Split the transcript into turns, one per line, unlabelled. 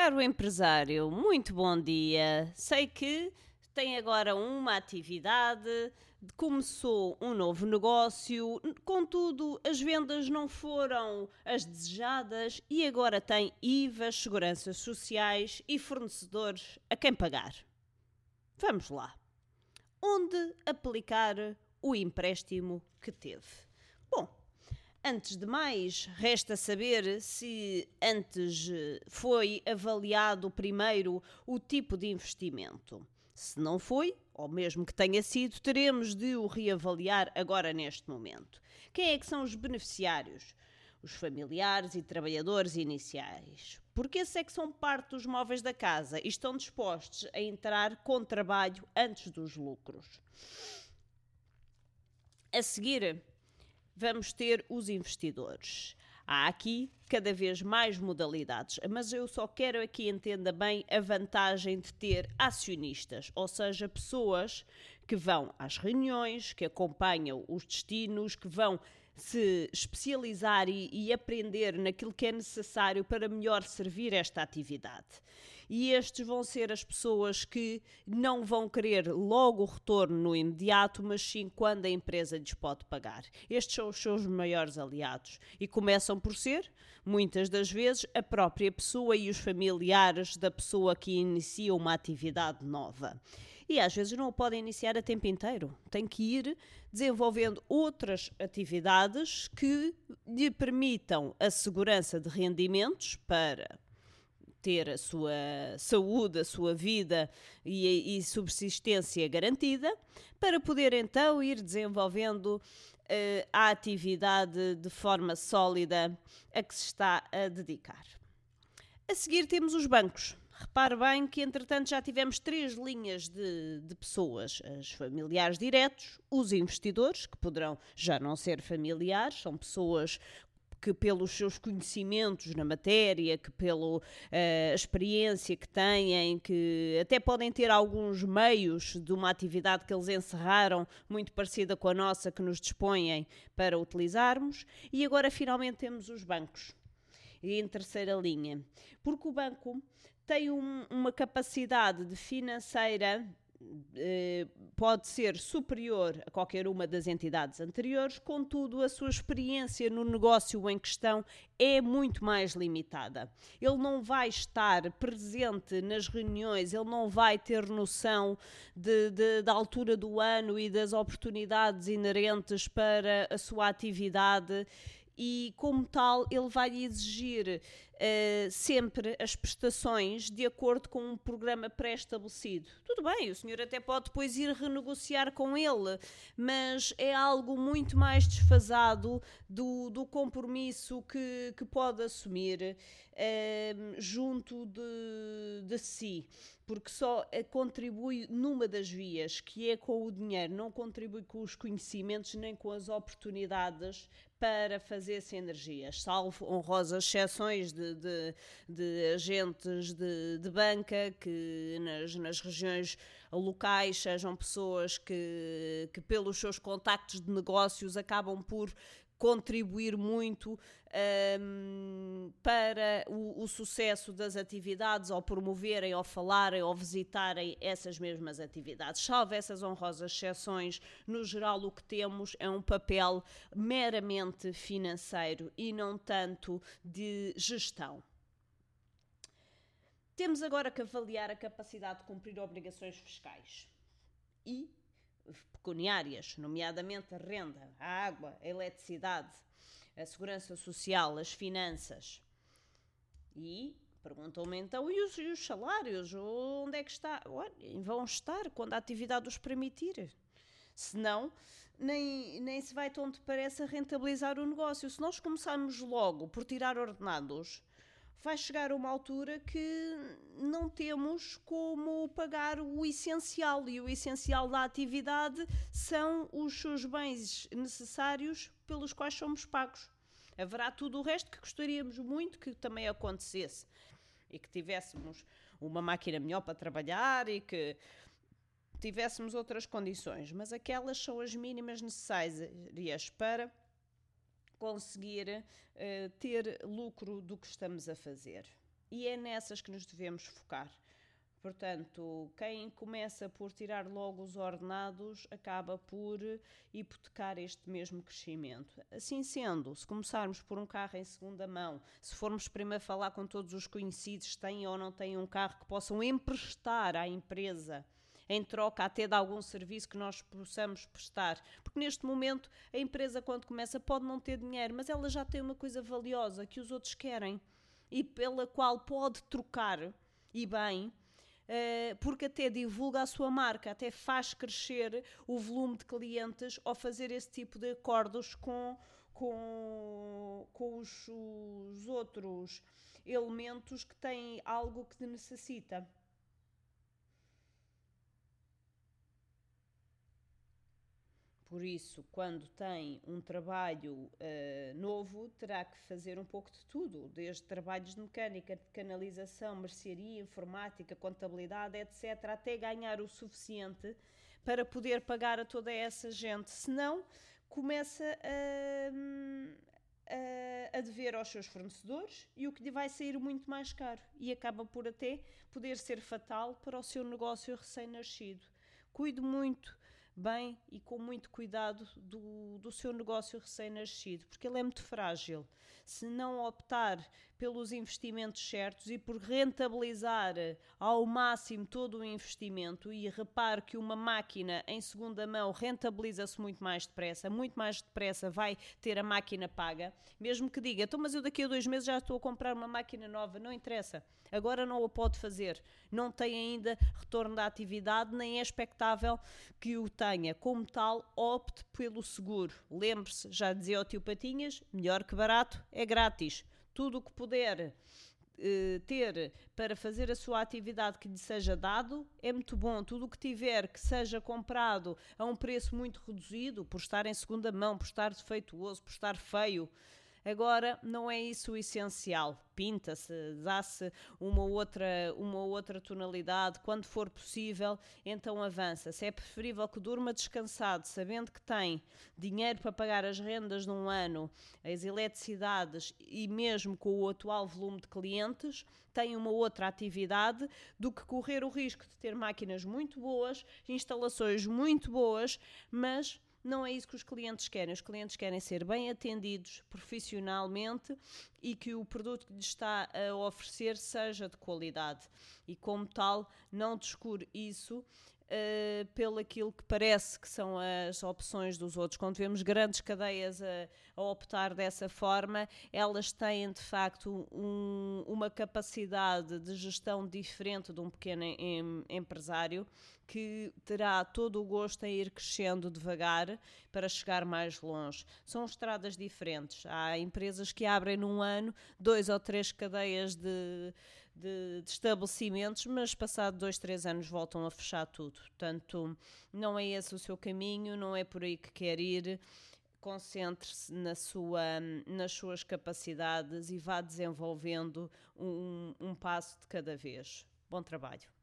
Caro empresário, muito bom dia. Sei que tem agora uma atividade, começou um novo negócio, contudo, as vendas não foram as desejadas e agora tem IVAs, seguranças sociais e fornecedores a quem pagar. Vamos lá. Onde aplicar o empréstimo que teve? Bom, Antes de mais, resta saber se antes eh, foi avaliado primeiro o tipo de investimento. Se não foi, ou mesmo que tenha sido, teremos de o reavaliar agora neste momento. Quem é que são os beneficiários? Os familiares e trabalhadores iniciais. Porque esses é que são parte dos móveis da casa e estão dispostos a entrar com trabalho antes dos lucros. A seguir, vamos ter os investidores. Há aqui cada vez mais modalidades, mas eu só quero aqui entenda bem a vantagem de ter acionistas, ou seja, pessoas que vão às reuniões, que acompanham os destinos, que vão se especializar e, e, aprender naquilo que é necessário para melhor servir esta atividade. E estes vão ser as pessoas que não vão querer logo o retorno no imediato, mas sim quando a empresa lhes pode pagar. Estes são os seus maiores aliados e começam por ser, muitas das vezes, a própria pessoa e os familiares da pessoa que inicia uma atividade nova. E às vezes não o podem iniciar a tempo inteiro. Tem que ir desenvolvendo outras atividades que lhe permitam a segurança de rendimentos para ter a sua saúde, a sua vida e, e subsistência garantida, para poder então ir desenvolvendo uh, a atividade de forma sólida a que se está a dedicar. A seguir temos os bancos. Repare bem que, entretanto, já tivemos três linhas de, de, pessoas: os familiares diretos, os investidores, que poderão já não ser familiares, são pessoas que pelos seus conhecimentos na matéria, que pela uh, experiência que têm, que até podem ter alguns meios de uma atividade que eles encerraram, muito parecida com a nossa, que nos dispõem para utilizarmos. E agora finalmente temos os bancos. Em terceira linha, porque o banco tem um, uma capacidade de financeira eh, pode ser superior a qualquer uma das entidades anteriores, contudo, a sua experiência no negócio em questão é muito mais limitada. Ele não vai estar presente nas reuniões, ele não vai ter noção de, de, da altura do ano e das oportunidades inerentes para a sua atividade e, como tal, ele vai exigir uh, sempre as prestações de acordo com um programa pré-estabelecido. Tudo bem, o senhor até pode depois ir renegociar com ele, mas é algo muito mais desfasado do, do compromisso que, que pode assumir uh, junto de, de si, porque só eh, contribui numa das vias, que é com o dinheiro, não contribui com os conhecimentos nem com as oportunidades para fazer sinergias, salvo honrosas exceções de, de, de agentes de, de, banca que nas, nas regiões locais sejam pessoas que, que, pelos seus contactos de negócios, acabam por contribuir muito um, para o, o, sucesso das atividades, ou promoverem, ou falarem, ou visitarem essas mesmas atividades. Salvo essas honrosas exceções, no geral o que temos é um papel meramente financeiro e não tanto de gestão. Temos agora que avaliar a capacidade de cumprir obrigações fiscais e pecuniárias, nomeadamente a renda, a água, a eletricidade, a segurança social, as finanças. E perguntam-me então, e os, e os, salários? Onde é que está? vão estar quando a atividade os permitir. Senão, nem, nem se vai tão depressa rentabilizar o negócio. Se nós começarmos logo por tirar ordenados, vai chegar uma altura que não temos como pagar o essencial e o essencial da atividade são os seus bens necessários pelos quais somos pagos. Haverá tudo o resto que gostaríamos muito que também acontecesse e que tivéssemos uma máquina melhor para trabalhar e que tivéssemos outras condições, mas aquelas são as mínimas necessárias para conseguir uh, ter lucro do que estamos a fazer. e é nessas que nos devemos focar. Portanto, quem começa por tirar logo os ordenados acaba por hipotecar este mesmo crescimento. Assim sendo, se começarmos por um carro em segunda mão, se formos primeiro falar com todos os conhecidos, têm ou não têm um carro que possam emprestar à empresa em troca até de algum serviço que nós possamos prestar. Porque neste momento a empresa, quando começa, pode não ter dinheiro, mas ela já tem uma coisa valiosa que os outros querem e pela qual pode trocar e bem eh, porque até divulga a sua marca, até faz crescer o volume de clientes ao fazer esse tipo de acordos com, com, com os, os outros elementos que têm algo que necessita. Por isso, quando tem um trabalho uh, novo, terá que fazer um pouco de tudo, desde trabalhos de mecânica, de canalização, mercearia, informática, contabilidade, etc., até ganhar o suficiente para poder pagar a toda essa gente. Senão, começa a, a, a dever aos seus fornecedores e o que lhe vai sair muito mais caro e acaba por até poder ser fatal para o seu negócio recém-nascido. Cuide muito bem e com muito cuidado do, do seu negócio recém-nascido, porque ele é muito frágil. Se não optar pelos investimentos certos e por rentabilizar ao máximo todo o investimento, e repare que uma máquina em segunda mão rentabiliza-se muito mais depressa, muito mais depressa vai ter a máquina paga, mesmo que diga, então, mas eu daqui a dois meses já estou a comprar uma máquina nova, não interessa, agora não o pode fazer, não tem ainda retorno da atividade, nem é expectável que o tenha. Como tal, opte pelo seguro. Lembre-se, já dizia o tio Patinhas, melhor que barato é grátis tudo o que puder uh, ter para fazer a sua atividade que lhe seja dado é muito bom. Tudo o que tiver que seja comprado a um preço muito reduzido, por estar em segunda mão, por estar defeituoso, por estar feio, Agora, não é isso o essencial. Pinta-se, dá-se uma outra, uma outra tonalidade, quando for possível, então avança. Se é preferível que durma descansado, sabendo que tem dinheiro para pagar as rendas num ano, as eletricidades e mesmo com o atual volume de clientes, tem uma outra atividade do que correr o risco de ter máquinas muito boas, instalações muito boas, mas não é isso que os clientes querem. Os clientes querem ser bem atendidos profissionalmente e que o produto que lhes está a oferecer seja de qualidade. E como tal, não descure isso uh, pelo aquilo que parece que são as opções dos outros. Quando vemos grandes cadeias a, a optar dessa forma, elas têm de facto um, uma capacidade de gestão diferente de um pequeno em, empresário que terá todo o gosto em ir crescendo devagar para chegar mais longe. São estradas diferentes. Há empresas que abrem num ano dois ou três cadeias de, de, de estabelecimentos, mas passado dois, três anos voltam a fechar tudo. Portanto, não é esse o seu caminho, não é por aí que quer ir. Concentre-se na sua, nas suas capacidades e vá desenvolvendo um, um passo de cada vez. Bom trabalho.